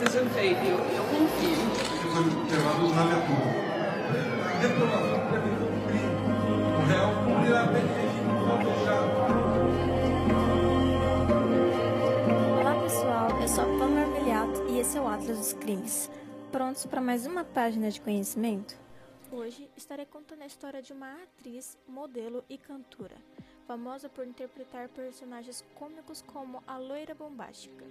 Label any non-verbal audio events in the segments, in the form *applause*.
seja feita. Eu, eu confio. Isso foi levado na leitura. Reprovação deve cumprir. O réu cumprirá que regime fechado. Olá pessoal, eu sou a Pamela Armiliato e esse é o Atlas dos Crimes. Prontos para mais uma página de conhecimento? Hoje estarei contando a história de uma atriz, modelo e cantora, famosa por interpretar personagens cômicos como a Loira Bombástica.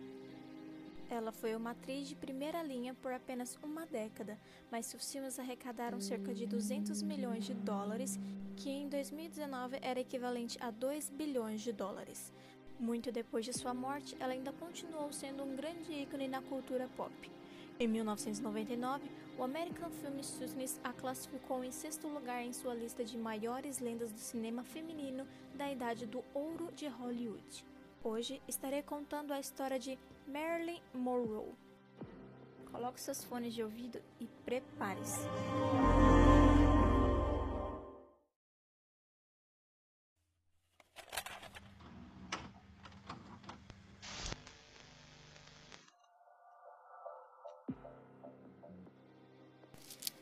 Ela foi uma atriz de primeira linha por apenas uma década, mas seus filmes arrecadaram cerca de 200 milhões de dólares, que em 2019 era equivalente a 2 bilhões de dólares. Muito depois de sua morte, ela ainda continuou sendo um grande ícone na cultura pop. Em 1999, o American Film Studios a classificou em sexto lugar em sua lista de maiores lendas do cinema feminino da idade do ouro de Hollywood. Hoje estarei contando a história de Marilyn Monroe. Coloque seus fones de ouvido e prepare-se.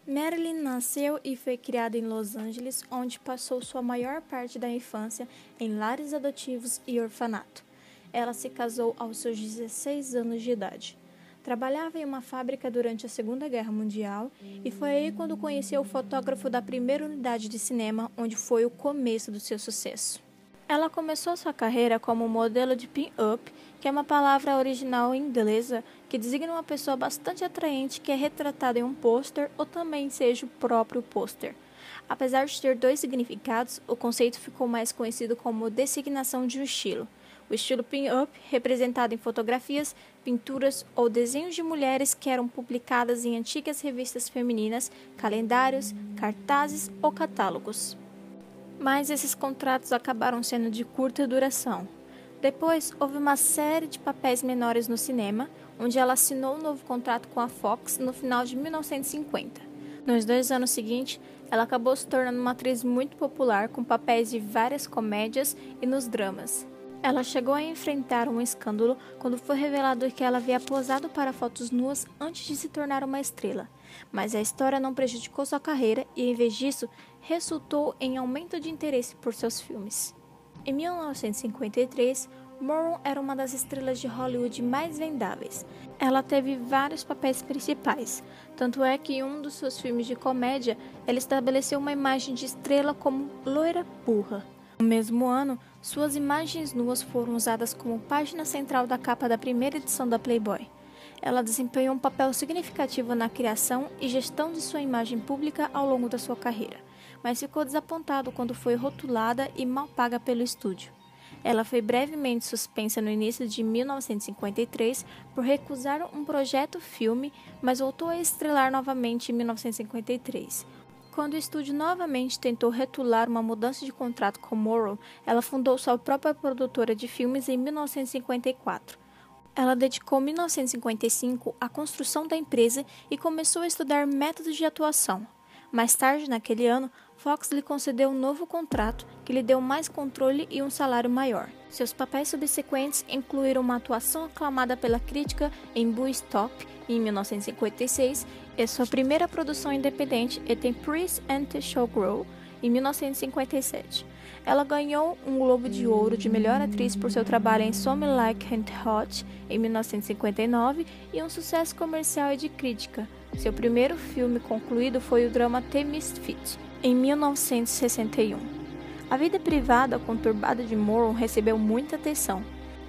Marilyn nasceu e foi criada em Los Angeles, onde passou sua maior parte da infância em lares adotivos e orfanato. Ela se casou aos seus 16 anos de idade. Trabalhava em uma fábrica durante a Segunda Guerra Mundial e foi aí quando conheceu o fotógrafo da primeira unidade de cinema, onde foi o começo do seu sucesso. Ela começou sua carreira como modelo de pin-up, que é uma palavra original inglesa que designa uma pessoa bastante atraente que é retratada em um pôster ou também seja o próprio pôster. Apesar de ter dois significados, o conceito ficou mais conhecido como designação de um estilo. O estilo pin-up, representado em fotografias, pinturas ou desenhos de mulheres que eram publicadas em antigas revistas femininas, calendários, cartazes ou catálogos mas esses contratos acabaram sendo de curta duração. Depois, houve uma série de papéis menores no cinema, onde ela assinou um novo contrato com a Fox no final de 1950. Nos dois anos seguintes, ela acabou se tornando uma atriz muito popular com papéis de várias comédias e nos dramas. Ela chegou a enfrentar um escândalo quando foi revelado que ela havia posado para fotos nuas antes de se tornar uma estrela. Mas a história não prejudicou sua carreira e, em vez disso, resultou em aumento de interesse por seus filmes. Em 1953, Moron era uma das estrelas de Hollywood mais vendáveis. Ela teve vários papéis principais, tanto é que em um dos seus filmes de comédia ela estabeleceu uma imagem de estrela como loira burra. No mesmo ano, suas imagens nuas foram usadas como página central da capa da primeira edição da Playboy. Ela desempenhou um papel significativo na criação e gestão de sua imagem pública ao longo da sua carreira, mas ficou desapontado quando foi rotulada e mal paga pelo estúdio. Ela foi brevemente suspensa no início de 1953 por recusar um projeto filme, mas voltou a estrelar novamente em 1953. Quando o estúdio novamente tentou retular uma mudança de contrato com Morrow, ela fundou sua própria produtora de filmes em 1954. Ela dedicou 1955 à construção da empresa e começou a estudar métodos de atuação. Mais tarde, naquele ano, Fox lhe concedeu um novo contrato que lhe deu mais controle e um salário maior. Seus papéis subsequentes incluíram uma atuação aclamada pela crítica em Boo Stop, em 1956, e sua primeira produção independente, E Tem Priest and the Showgirl, em 1957. Ela ganhou um Globo de Ouro de Melhor Atriz por seu trabalho em Some Like and Hot, em 1959, e um sucesso comercial e de crítica. Seu primeiro filme concluído foi o drama The Misfit, em 1961. A vida privada conturbada de Moron recebeu muita atenção.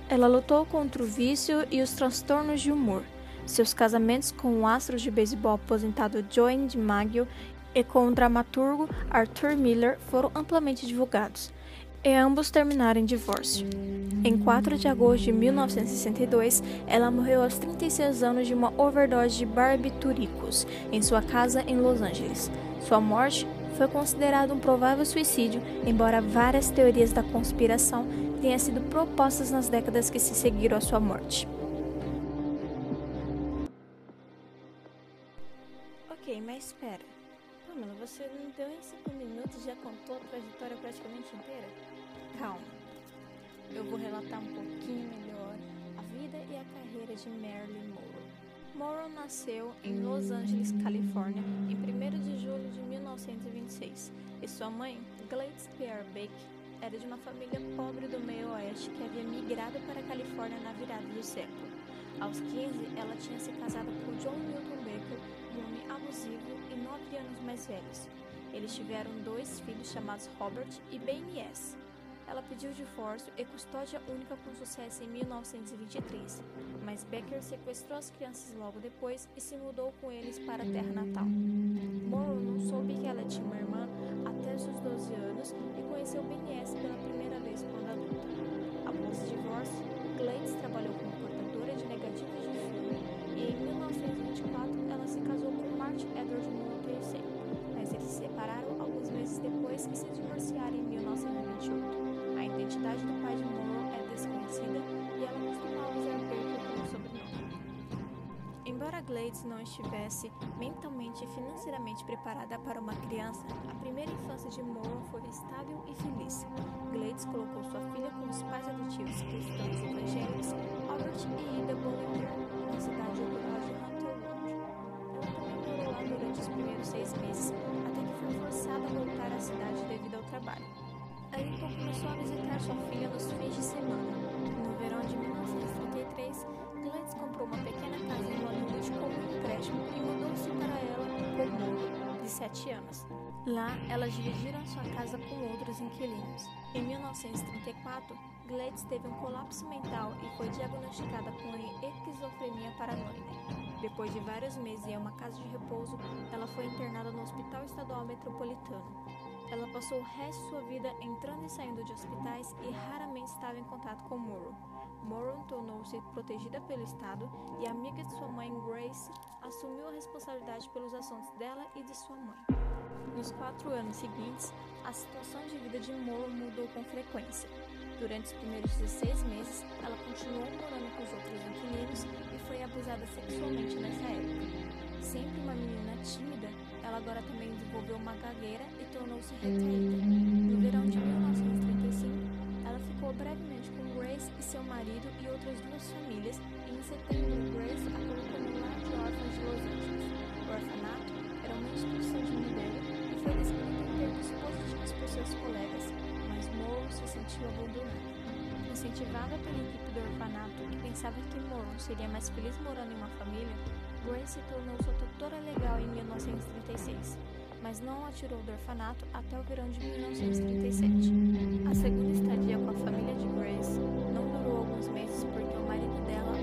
Ela lutou contra o vício e os transtornos de humor. Seus casamentos com o astro de beisebol aposentado Joey DiMaggio e com o dramaturgo Arthur Miller foram amplamente divulgados, e ambos terminaram em divórcio. Em 4 de agosto de 1962, ela morreu aos 36 anos de uma overdose de barbitúricos em sua casa em Los Angeles. Sua morte foi considerada um provável suicídio, embora várias teorias da conspiração tenham sido propostas nas décadas que se seguiram à sua morte. Espera. Pamela, você não deu em 5 minutos já contou a trajetória praticamente inteira? Calma. Eu vou relatar um pouquinho melhor a vida e a carreira de Marilyn Monroe. Morrow nasceu em Los Angeles, Califórnia, em 1 de julho de 1926, e sua mãe, Gladys Pierre Bake, era de uma família pobre do meio oeste que havia migrado para a Califórnia na virada do século. Aos 15, ela tinha se casado com John Milton anos mais velhos. Eles tiveram dois filhos chamados Robert e Ben S. Ela pediu divórcio e custódia única com sucesso em 1923, mas Becker sequestrou as crianças logo depois e se mudou com eles para a terra natal. Morrow não soube que ela tinha uma irmã até seus 12 anos e conheceu B.S. pela primeira vez quando adulta. Após o divórcio, Gladys trabalhou como portadora de negativos de filme e em 1924 ela se casou com Martin Edward Moore depois e se divorciaram em 1928 identidade do pai de Morrow é desconhecida e ela costumava usar Baker como sobrenome. Embora Glades não estivesse mentalmente e financeiramente preparada para uma criança, a primeira infância de Morrow foi estável e feliz. Glades colocou sua filha com os pais adotivos cristãos evangélicos Albert e Ida Bollinger na cidade rural de Hunter Road. Ela também morou lá durante os primeiros seis meses, trabalho. Ayrton começou a visitar sua filha nos fins de semana. No verão de 1933, Gladys comprou uma pequena casa em Hollywood com um empréstimo e mudou-se para ela com Moore, de 7 anos. Lá, elas dividiram sua casa com outros inquilinos. Em 1934, Gladys teve um colapso mental e foi diagnosticada com esquizofrenia paranoide. Depois de vários meses em uma casa de repouso, ela foi internada no Hospital Estadual Metropolitano. Ela passou o resto de sua vida entrando e saindo de hospitais e raramente estava em contato com Morrow. Morrow tornou-se protegida pelo Estado e amiga de sua mãe, Grace, assumiu a responsabilidade pelos assuntos dela e de sua mãe. Nos quatro anos seguintes, a situação de vida de Morrow mudou com frequência. Durante os primeiros 16 meses, ela continuou morando com os outros inquilinos e foi abusada sexualmente nessa época. Sempre uma menina tímida, ela agora também desenvolveu uma gagueira e tornou-se retraída. No verão de 1935, ela ficou brevemente com Grace e seu marido e outras duas famílias, e em setembro, Grace a colocou no lar de órfãos de Los Angeles. O orfanato era uma instituição de modelo e foi descrito em termos positivos por seus colegas, mas Morrow se sentiu abandonada. Incentivada pela equipe do orfanato, que pensava que Morrow seria mais feliz morando em uma família, Grace se tornou sua tutora legal em 1936, mas não a tirou do orfanato até o verão de 1937. A segunda estadia com a família de Grace não durou alguns meses porque o marido dela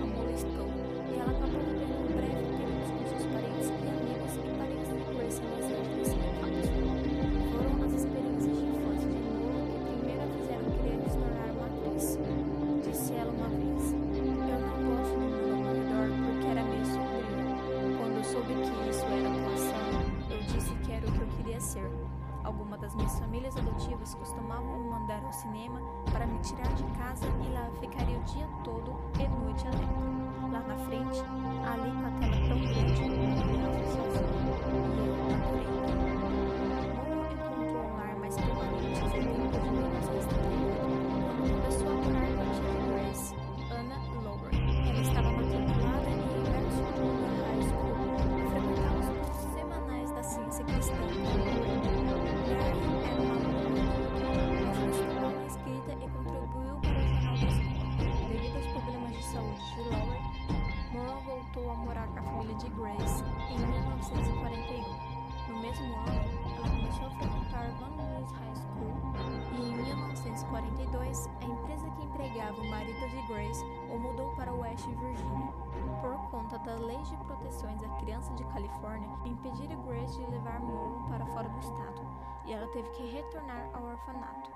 de Grace o mudou para West Virginia. Por conta das leis de proteções à criança de Califórnia, impediram Grace de levar Morrow para fora do estado, e ela teve que retornar ao orfanato.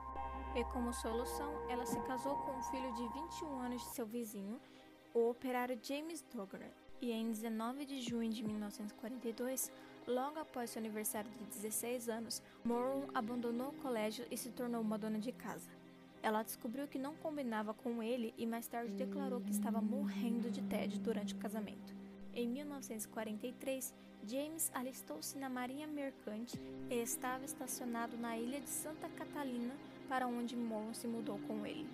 E como solução, ela se casou com um filho de 21 anos de seu vizinho, o operário James Dogger. E em 19 de junho de 1942, logo após seu aniversário de 16 anos, Morrow abandonou o colégio e se tornou uma dona de casa. Ela descobriu que não combinava com ele e mais tarde declarou que estava morrendo de tédio durante o casamento. Em 1943, James alistou-se na Marinha Mercante e estava estacionado na ilha de Santa Catalina, para onde Morrow se mudou com ele.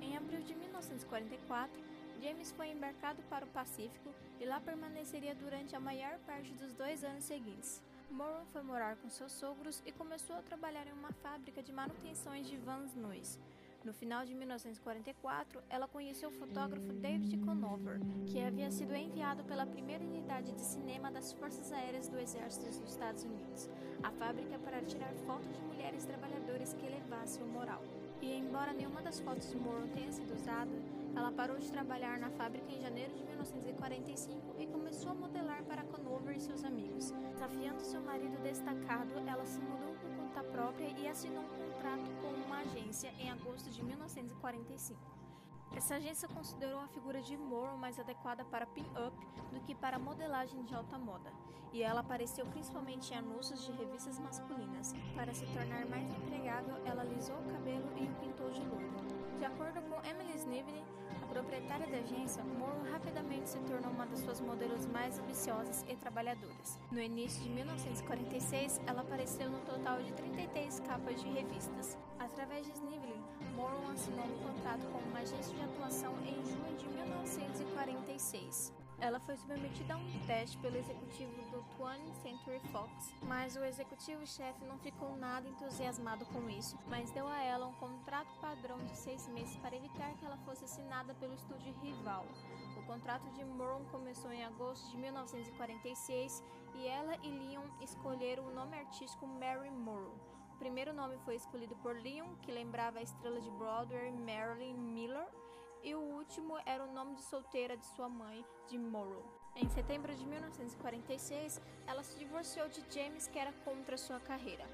Em abril de 1944, James foi embarcado para o Pacífico e lá permaneceria durante a maior parte dos dois anos seguintes. Moron foi morar com seus sogros e começou a trabalhar em uma fábrica de manutenções de vans nus. No final de 1944, ela conheceu o fotógrafo David Conover, que havia sido enviado pela primeira unidade de cinema das Forças Aéreas do Exército dos Estados Unidos, a fábrica para tirar fotos de mulheres trabalhadoras que elevassem o moral. E embora nenhuma das fotos de Moron tenha sido usada, ela parou de trabalhar na fábrica em janeiro de 1945 e começou a modelar para Conover e seus amigos. Desafiando seu marido destacado, ela se mudou por conta própria e assinou um contrato com uma agência em agosto de 1945. Essa agência considerou a figura de Morrow mais adequada para pin-up do que para modelagem de alta moda, e ela apareceu principalmente em anúncios de revistas masculinas. Para se tornar mais empregável, ela alisou o cabelo e o pintou de loiro. De acordo com Emily Snively, a proprietária da agência, Morrow rapidamente se tornou uma das suas modelos mais ambiciosas e trabalhadoras. No início de 1946, ela apareceu no total de 33 capas de revistas. Através de Snively, Morrow assinou um contrato com uma agência de atuação em junho de 1946. Ela foi submetida a um teste pelo executivo do 20th Century Fox, mas o executivo-chefe não ficou nada entusiasmado com isso, mas deu a ela um contrato padrão de seis meses para evitar que ela fosse assinada pelo estúdio rival. O contrato de Moron começou em agosto de 1946 e ela e Leon escolheram o nome artístico Mary Morrow. O primeiro nome foi escolhido por Leon, que lembrava a estrela de Broadway Marilyn Miller, e o último era o nome de solteira de sua mãe, de Morrow. Em setembro de 1946, ela se divorciou de James, que era contra sua carreira.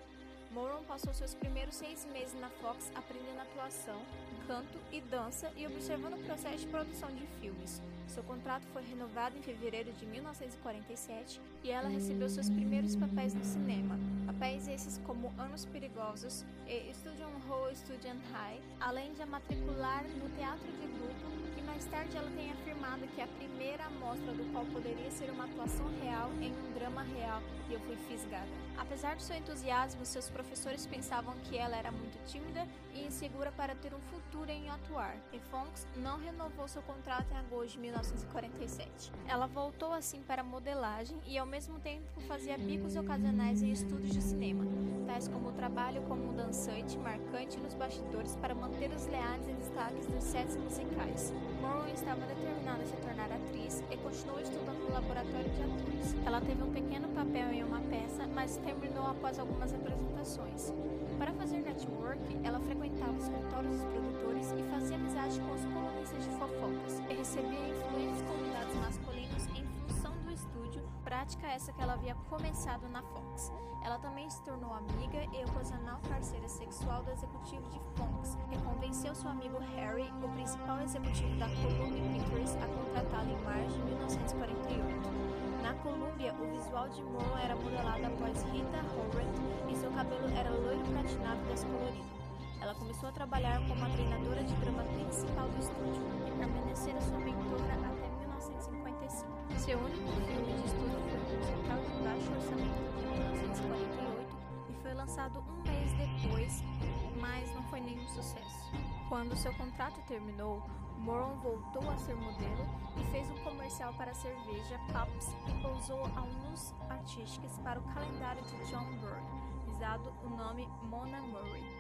Moron passou seus primeiros seis meses na Fox aprendendo atuação, canto e dança e observando o processo de produção de filmes. Seu contrato foi renovado em fevereiro de 1947 e ela recebeu seus primeiros papéis no cinema. Papéis esses como Anos Perigosos e Student Hall Student High, além de a matricular no teatro de grupo mais tarde ela tem afirmado que a primeira amostra do qual poderia ser uma atuação real em um drama real e eu fui fisgada. Apesar do seu entusiasmo, seus professores pensavam que ela era muito tímida e insegura para ter um futuro em atuar, e Fonks não renovou seu contrato em agosto de 1947. Ela voltou assim para a modelagem e ao mesmo tempo fazia bicos ocasionais em estúdios de cinema, tais como o trabalho como dançante marcante nos bastidores para manter os leais em destaques dos sets musicais. Morrow estava determinada a se tornar atriz e continuou estudando no laboratório de atores. Ela teve um pequeno papel em uma peça, mas terminou após algumas apresentações. Para fazer network, ela frequentava os escritórios dos produtores e fazia amizade com os colunistas de fofocas, e recebia influentes convidados masculinos prática essa que ela havia começado na Fox. Ela também se tornou amiga e ocasional parceira sexual do executivo de Fox, que convenceu seu amigo Harry, o principal executivo da Columbia Pictures, a contratá-la em março de 1948. Na Columbia, o visual de Morrow era modelado após Rita Hayworth e seu cabelo era loiro pratinado descolorido. Ela começou a trabalhar como a treinadora de drama principal do estúdio e permanecera sua mentora até 1955. Seu único filme de estúdio foi musical de baixo orçamento de 1948 e foi lançado um mês depois, mas não foi nenhum sucesso. Quando seu contrato terminou, Moron voltou a ser modelo e fez um comercial para a cerveja Pops e pousou alguns artísticos para o calendário de John Byrne, visado o nome Mona Murray.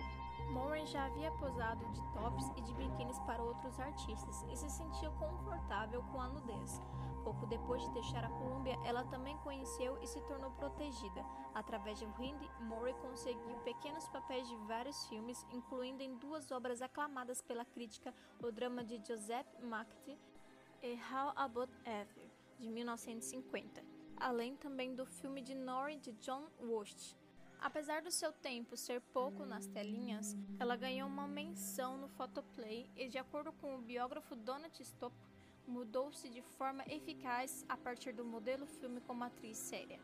Moran já havia posado de tops e de biquínis para outros artistas e se sentia confortável com a nudez. Pouco depois de deixar a Colômbia, ela também conheceu e se tornou protegida. Através de Wendy, Murray conseguiu pequenos papéis de vários filmes, incluindo em duas obras aclamadas pela crítica, o drama de Joseph McTee e How About Eve, de 1950, além também do filme de Nori de John Woost. Apesar do seu tempo ser pouco nas telinhas, ela ganhou uma menção no Photoplay e, de acordo com o biógrafo Donald Stopp, mudou-se de forma eficaz a partir do modelo filme como atriz séria.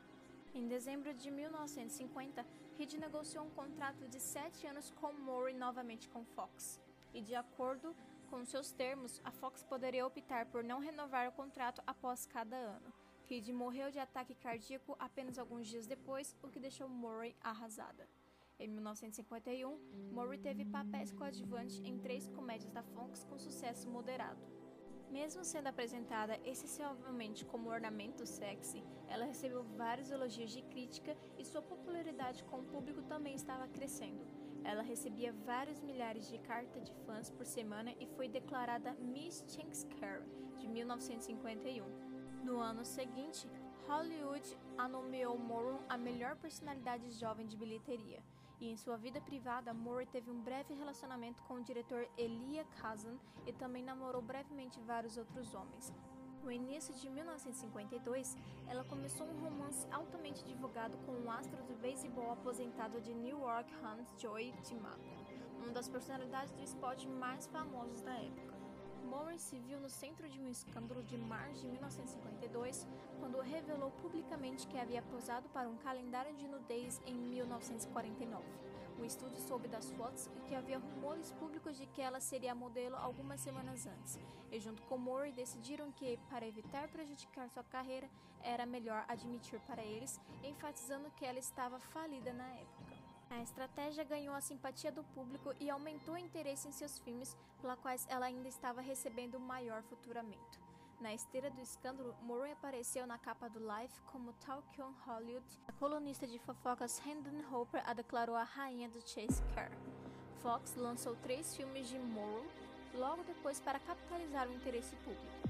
Em dezembro de 1950, Reed negociou um contrato de sete anos com Murray novamente com Fox, e de acordo com seus termos, a Fox poderia optar por não renovar o contrato após cada ano. Reed morreu de ataque cardíaco apenas alguns dias depois, o que deixou Murray arrasada. Em 1951, Murray teve papéis coadjuvantes em três comédias da Fox com sucesso moderado. Mesmo sendo apresentada excessivamente como ornamento sexy, ela recebeu vários elogios de crítica e sua popularidade com o público também estava crescendo. Ela recebia vários milhares de cartas de fãs por semana e foi declarada Miss Chanskare de 1951. No ano seguinte, Hollywood a nomeou Moron a melhor personalidade jovem de bilheteria e em sua vida privada, Moore teve um breve relacionamento com o diretor Elia Kazan e também namorou brevemente vários outros homens. No início de 1952, ela começou um romance altamente divulgado com o astro do beisebol aposentado de New York Hans Joey DiMaggio, uma das personalidades do esporte mais famosos da época. Morris se viu no centro de um escândalo de março de 1952, quando revelou publicamente que havia posado para um calendário de nudez em 1949. O estúdio soube das fotos e que havia rumores públicos de que ela seria modelo algumas semanas antes, e junto com Morris decidiram que, para evitar prejudicar sua carreira, era melhor admitir para eles, enfatizando que ela estava falida na época. A estratégia ganhou a simpatia do público e aumentou o interesse em seus filmes, pela quais ela ainda estava recebendo maior futuramento. Na esteira do escândalo, Murray apareceu na capa do Life como Talk on Hollywood. A colunista de fofocas Hendon Hopper a declarou a rainha do Chase Care. Fox lançou três filmes de Murray logo depois para capitalizar o interesse público.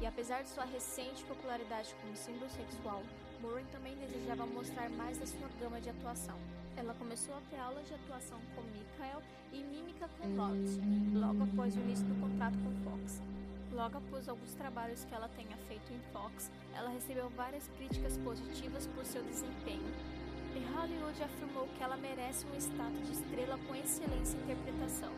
E apesar de sua recente popularidade como símbolo sexual, Murray também desejava mostrar mais da sua gama de atuação. Ela começou a ter aulas de atuação com Michael e mímica com Lott, logo após o início do contrato com Fox. Logo após alguns trabalhos que ela tenha feito em Fox, ela recebeu várias críticas positivas por seu desempenho. E Hollywood afirmou que ela merece um status de estrela com excelência em interpretação.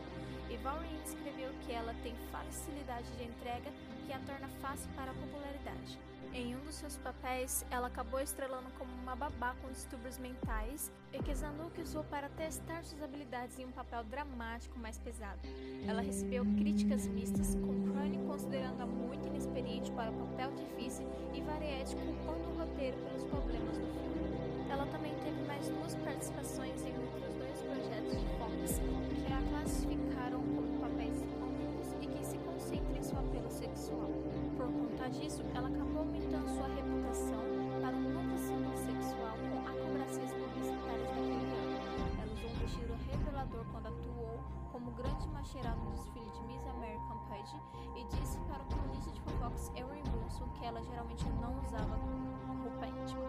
Valrine escreveu que ela tem facilidade de entrega que a torna fácil para a popularidade. Em um dos seus papéis, ela acabou estrelando como uma babá com distúrbios mentais e que Zanuck usou para testar suas habilidades em um papel dramático mais pesado. Ela recebeu críticas mistas, com Crane considerando-a muito inexperiente para o papel difícil e Variety culpando o roteiro pelos problemas do filme. Ela também teve mais duas participações em outros dois projetos de Fox, que a classificaram que se concentram em seu apelo sexual. Por conta disso, ela acabou aumentando sua reputação para um novo símbolo sexual com acrobacias publicitárias daquele ano. Ela usou um vestido revelador quando atuou como grande macheirada no desfile de Miss American Page e disse para o colunista de Fox, Erin Wilson, que ela geralmente não usava roupa íntima.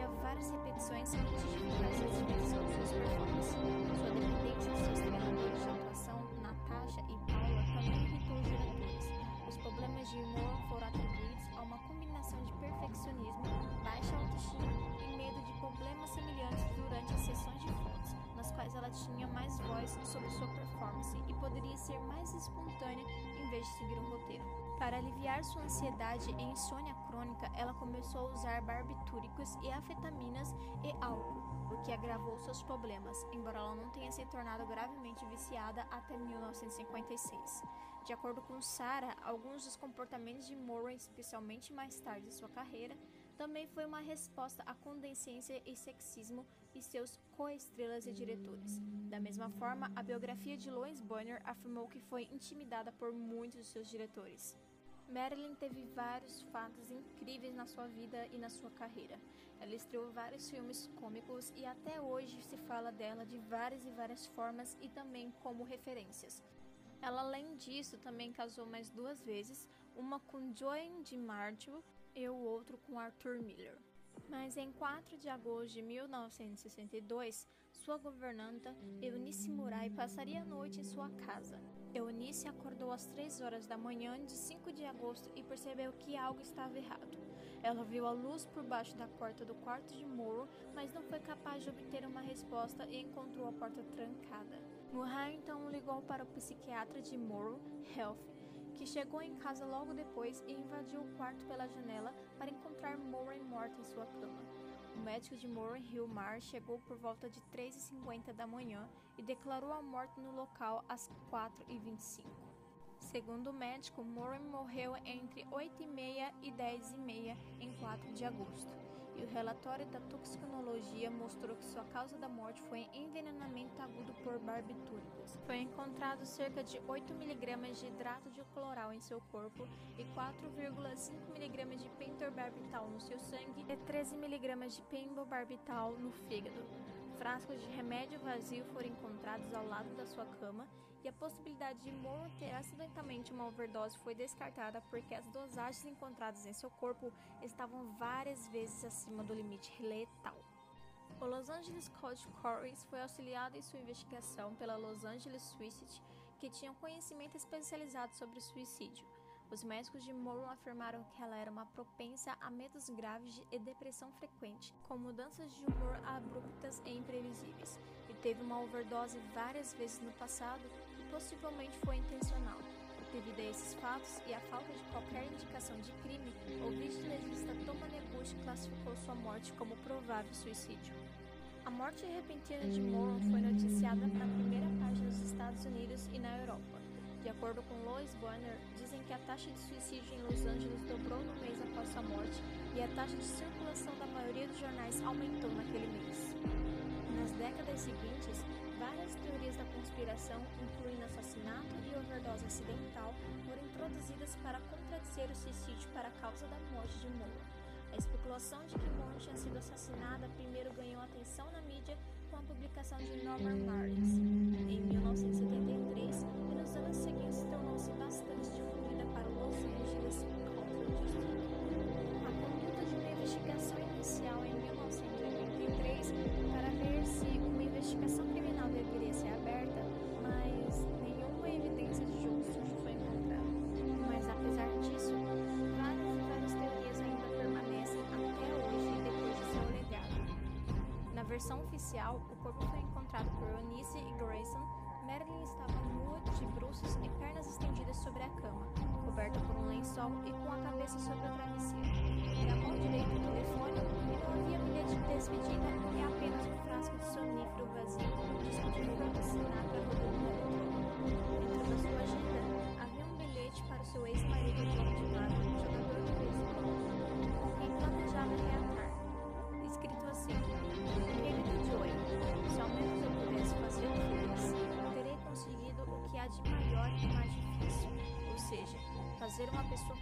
Exigia várias repetições antes de ficar satisfeita com suas performances. Sua dependência de seus treinadores de atuação, Natasha e Paula, também irritou os diretores. Os problemas de humor foram atribuídos a uma combinação de perfeccionismo, baixa autoestima e medo de problemas semelhantes durante as sessões de fotos, nas quais ela tinha mais voz sobre sua performance e poderia ser mais espontânea em vez de seguir um roteiro. Para aliviar sua ansiedade e insônia crônica, ela começou a usar barbitúricos e afetaminas e álcool, o que agravou seus problemas, embora ela não tenha se tornado gravemente viciada até 1956. De acordo com Sarah, alguns dos comportamentos de Murray, especialmente mais tarde em sua carreira, também foi uma resposta à condescendência e sexismo e seus co-estrelas e diretores. Da mesma forma, a biografia de Lois Bonner afirmou que foi intimidada por muitos de seus diretores. Marilyn teve vários fatos incríveis na sua vida e na sua carreira. Ela estreou vários filmes cômicos e até hoje se fala dela de várias e várias formas e também como referências. Ela, além disso, também casou mais duas vezes, uma com Joan DiMaggio e o outro com Arthur Miller. Mas em 4 de agosto de 1962, sua governanta, Eunice Murai, passaria a noite em sua casa. Eunice acordou às 3 horas da manhã de 5 de agosto e percebeu que algo estava errado. Ela viu a luz por baixo da porta do quarto de Morrow, mas não foi capaz de obter uma resposta e encontrou a porta trancada. Murray então ligou para o psiquiatra de Morrow, Health, que chegou em casa logo depois e invadiu o quarto pela janela para encontrar Murray morta em sua cama. O médico de Moran Hill Mar chegou por volta de 3h50 da manhã e declarou a morte no local às 4h25. Segundo o médico, Moran morreu entre 8h30 e 10h30 em 4 de agosto e o relatório da toxicologia mostrou que sua causa da morte foi envenenamento agudo por barbitúricos. Foi encontrado cerca de 8 mg de hidrato de cloral em seu corpo e 4,5 mg de pentobarbital no seu sangue e 13 mg de pentobarbital no fígado. Frascos de remédio vazio foram encontrados ao lado da sua cama e a possibilidade de Moore ter acidentalmente uma overdose foi descartada porque as dosagens encontradas em seu corpo estavam várias vezes acima do limite letal. O Los Angeles County Corys foi auxiliado em sua investigação pela Los Angeles Suicide, que tinha um conhecimento especializado sobre suicídio. Os médicos de Morrow afirmaram que ela era uma propensa a medos graves e depressão frequente, com mudanças de humor abruptas e imprevisíveis, e teve uma overdose várias vezes no passado possivelmente foi intencional. Devido a esses fatos e à falta de qualquer indicação de crime, o vice-legista Thomas Nebush classificou sua morte como provável suicídio. A morte repentina de Morrow foi noticiada na primeira página dos Estados Unidos e na Europa. De acordo com Lois Bonner, dizem que a taxa de suicídio em Los Angeles dobrou no mês após sua morte e a taxa de circulação da maioria dos jornais aumentou naquele mês. Décadas seguintes, várias teorias da conspiração, incluindo assassinato e overdose acidental, foram introduzidas para contradizer o suicídio para a causa da morte de Moore. A especulação de que Moore tinha sido assassinada primeiro ganhou atenção na mídia com a publicação de Norman Marlins em 1973 e nos anos seguintes tornou-se bastante difundida para Los Angeles County District. A conduta de uma investigação inicial em 1983 para ver se uma investigação criminal deveria ser aberta, mas nenhuma evidência de jogo sujo foi encontrada. Mas apesar disso, várias e várias teorias ainda permanecem até hoje depois de seu legado. Na versão oficial, o corpo foi encontrado por Eunice e Grayson. Marilyn estava nua, de bruços e pernas estendidas sobre a cama, coberta por um lençol e com a cabeça sobre o travesseiro. Na mão direita o telefone havia bilhete de despedida e apenas um frasco de sonífero vazio disco de Frank Sinatra rodando Dentro da sua agenda havia um bilhete para o seu ex-marido John DiMaggio, jogador de beisebol, com quem planejava reatar. Escrito assim: Querido Joey, se ao menos eu pudesse fazer feliz, terei conseguido o que há de maior e mais difícil, ou seja, fazer uma pessoa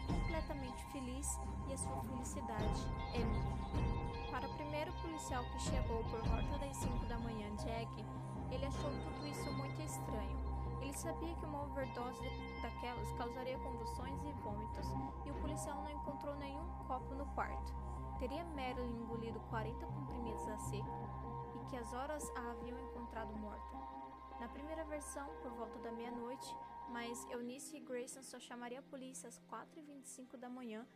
feliz e a sua felicidade é minha. Para o primeiro policial que chegou por volta das 5 da manhã, Jack, ele achou tudo isso muito estranho. Ele sabia que uma overdose daquelas causaria convulsões e vômitos, e o policial não encontrou nenhum copo no quarto. Teria Marilyn engolido 40 comprimidos a seco e que as horas a haviam encontrado morta. Na primeira versão, por volta da meia-noite, mas Eunice e Grayson só chamariam a polícia às 4h25 da manhã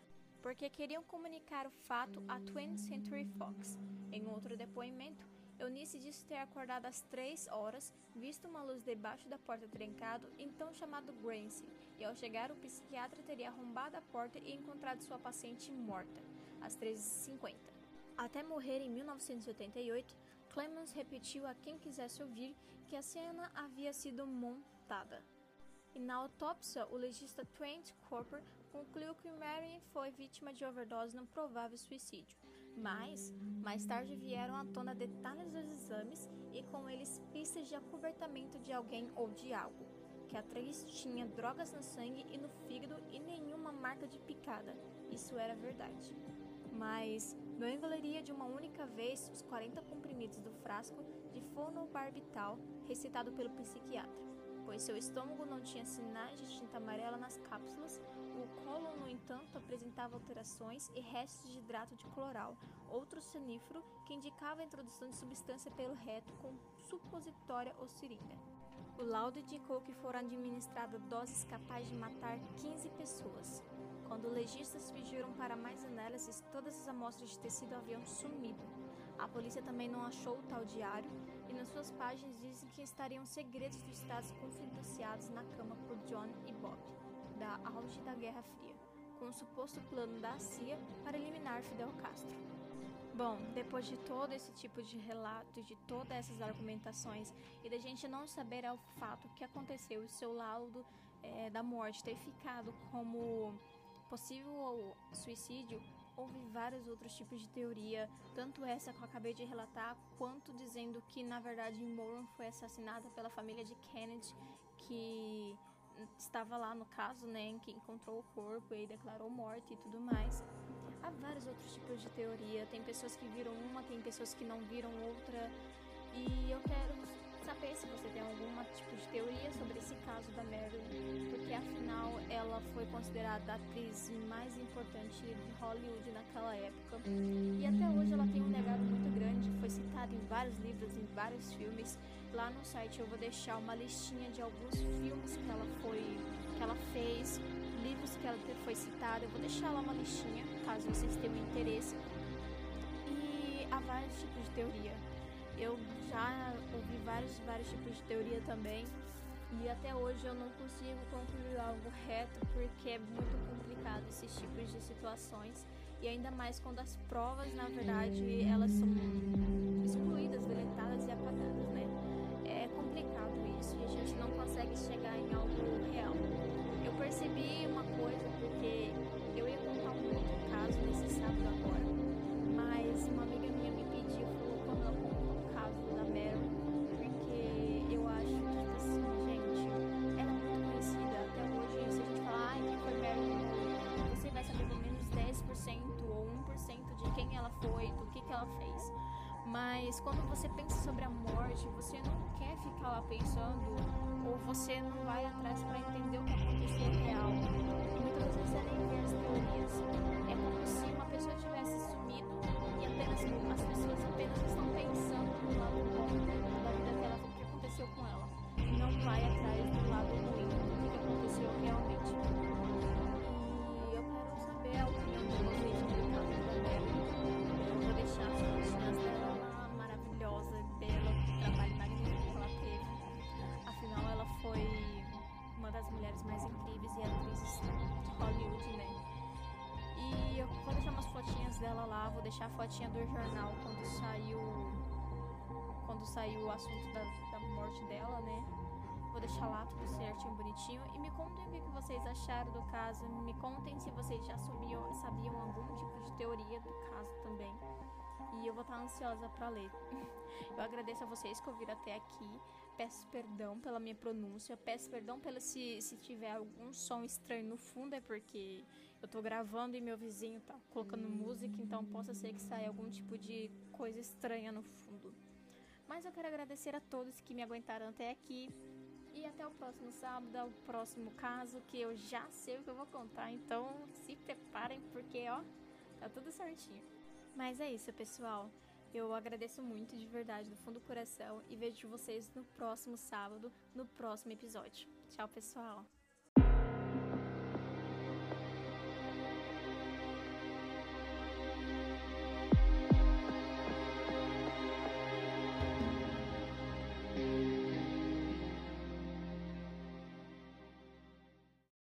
porque queriam comunicar o fato à 20th Century Fox. Em outro depoimento, Eunice disse ter acordado às 3 horas, visto uma luz debaixo da porta trancado, então chamado Gracie, e ao chegar o psiquiatra teria arrombado a porta e encontrado sua paciente morta, às 13h50. Até morrer em 1988, Clemens repetiu a quem quisesse ouvir que a cena havia sido montada. E na autópsia, o legista Trent Cooper concluiu que Marion foi vítima de overdose num provável suicídio. Mas, mais tarde vieram à tona detalhes dos exames e com eles pistas de acobertamento de alguém ou de algo. Que a atriz tinha drogas no sangue e no fígado e nenhuma marca de picada. Isso era verdade. Mas não engoliria de uma única vez os 40 comprimidos do frasco de fonobarbital recitado pelo psiquiatra pois seu estômago não tinha sinais de tinta amarela nas cápsulas, o colo, no entanto, apresentava alterações e restos de hidrato de cloral, outro sonífero que indicava a introdução de substância pelo reto com supositória ou seringa. O laudo indicou que foram administradas doses capazes de matar 15 pessoas. Quando legistas pediram para mais análises, todas as amostras de tecido haviam sumido. A polícia também não achou o tal diário e nas suas páginas dizem que estariam segredos dos estados confidenciados na cama por John e Bob, da auge da Guerra Fria, com o suposto plano da CIA para eliminar Fidel Castro. Bom, depois de todo esse tipo de relato, de todas essas argumentações e da gente não saber ao fato que aconteceu, o seu laudo é, da morte ter ficado como possível suicídio, houve vários outros tipos de teoria, tanto essa que eu acabei de relatar, quanto dizendo que na verdade Moran foi assassinada pela família de Kennedy, que estava lá no caso, né, que encontrou o corpo e declarou morte e tudo mais. Há vários outros tipos de teoria. Tem pessoas que viram uma, tem pessoas que não viram outra. E eu quero saber se você tem algum tipo de teoria sobre esse caso da Marilyn, porque afinal ela foi considerada a atriz mais importante de Hollywood naquela época. E até hoje ela tem um legado muito grande, foi citada em vários livros, em vários filmes. Lá no site eu vou deixar uma listinha de alguns filmes que ela foi que ela fez, livros que ela foi citada. Eu vou deixar lá uma listinha, caso vocês tenham interesse. E há vários tipos de teoria. Eu já ouvi vários, vários tipos de teoria também. E até hoje eu não consigo concluir algo reto porque é muito complicado esses tipos de situações. E ainda mais quando as provas, na verdade, elas são excluídas, deletadas e apagadas, né? É complicado isso e a gente não consegue chegar em algo real. Eu percebi uma coisa porque eu ia contar um outro caso nesse sábado agora, mas uma amiga Meryl, porque eu acho que, tipo assim, gente, ela é muito conhecida. Até hoje, se a gente falar, ai, quem foi Meryl, você vai saber pelo menos 10% ou 1% de quem ela foi, do que, que ela fez. Mas quando você pensa sobre a morte, você não quer ficar lá pensando ou você não vai atrás para deixar a fotinha do jornal quando saiu quando saiu o assunto da, da morte dela, né? Vou deixar lá tudo certinho, bonitinho. E me contem o que vocês acharam do caso. Me contem se vocês já sabiam, sabiam algum tipo de teoria do caso também. E eu vou estar ansiosa para ler. *laughs* Eu agradeço a vocês que ouviram até aqui. Peço perdão pela minha pronúncia. Peço perdão pela se, se tiver algum som estranho no fundo. É porque eu tô gravando e meu vizinho tá colocando música. Então possa ser que saia algum tipo de coisa estranha no fundo. Mas eu quero agradecer a todos que me aguentaram até aqui. E até o próximo sábado, ao próximo caso, que eu já sei o que eu vou contar. Então se preparem, porque ó, tá tudo certinho. Mas é isso, pessoal. Eu agradeço muito de verdade, do fundo do coração, e vejo vocês no próximo sábado, no próximo episódio. Tchau, pessoal!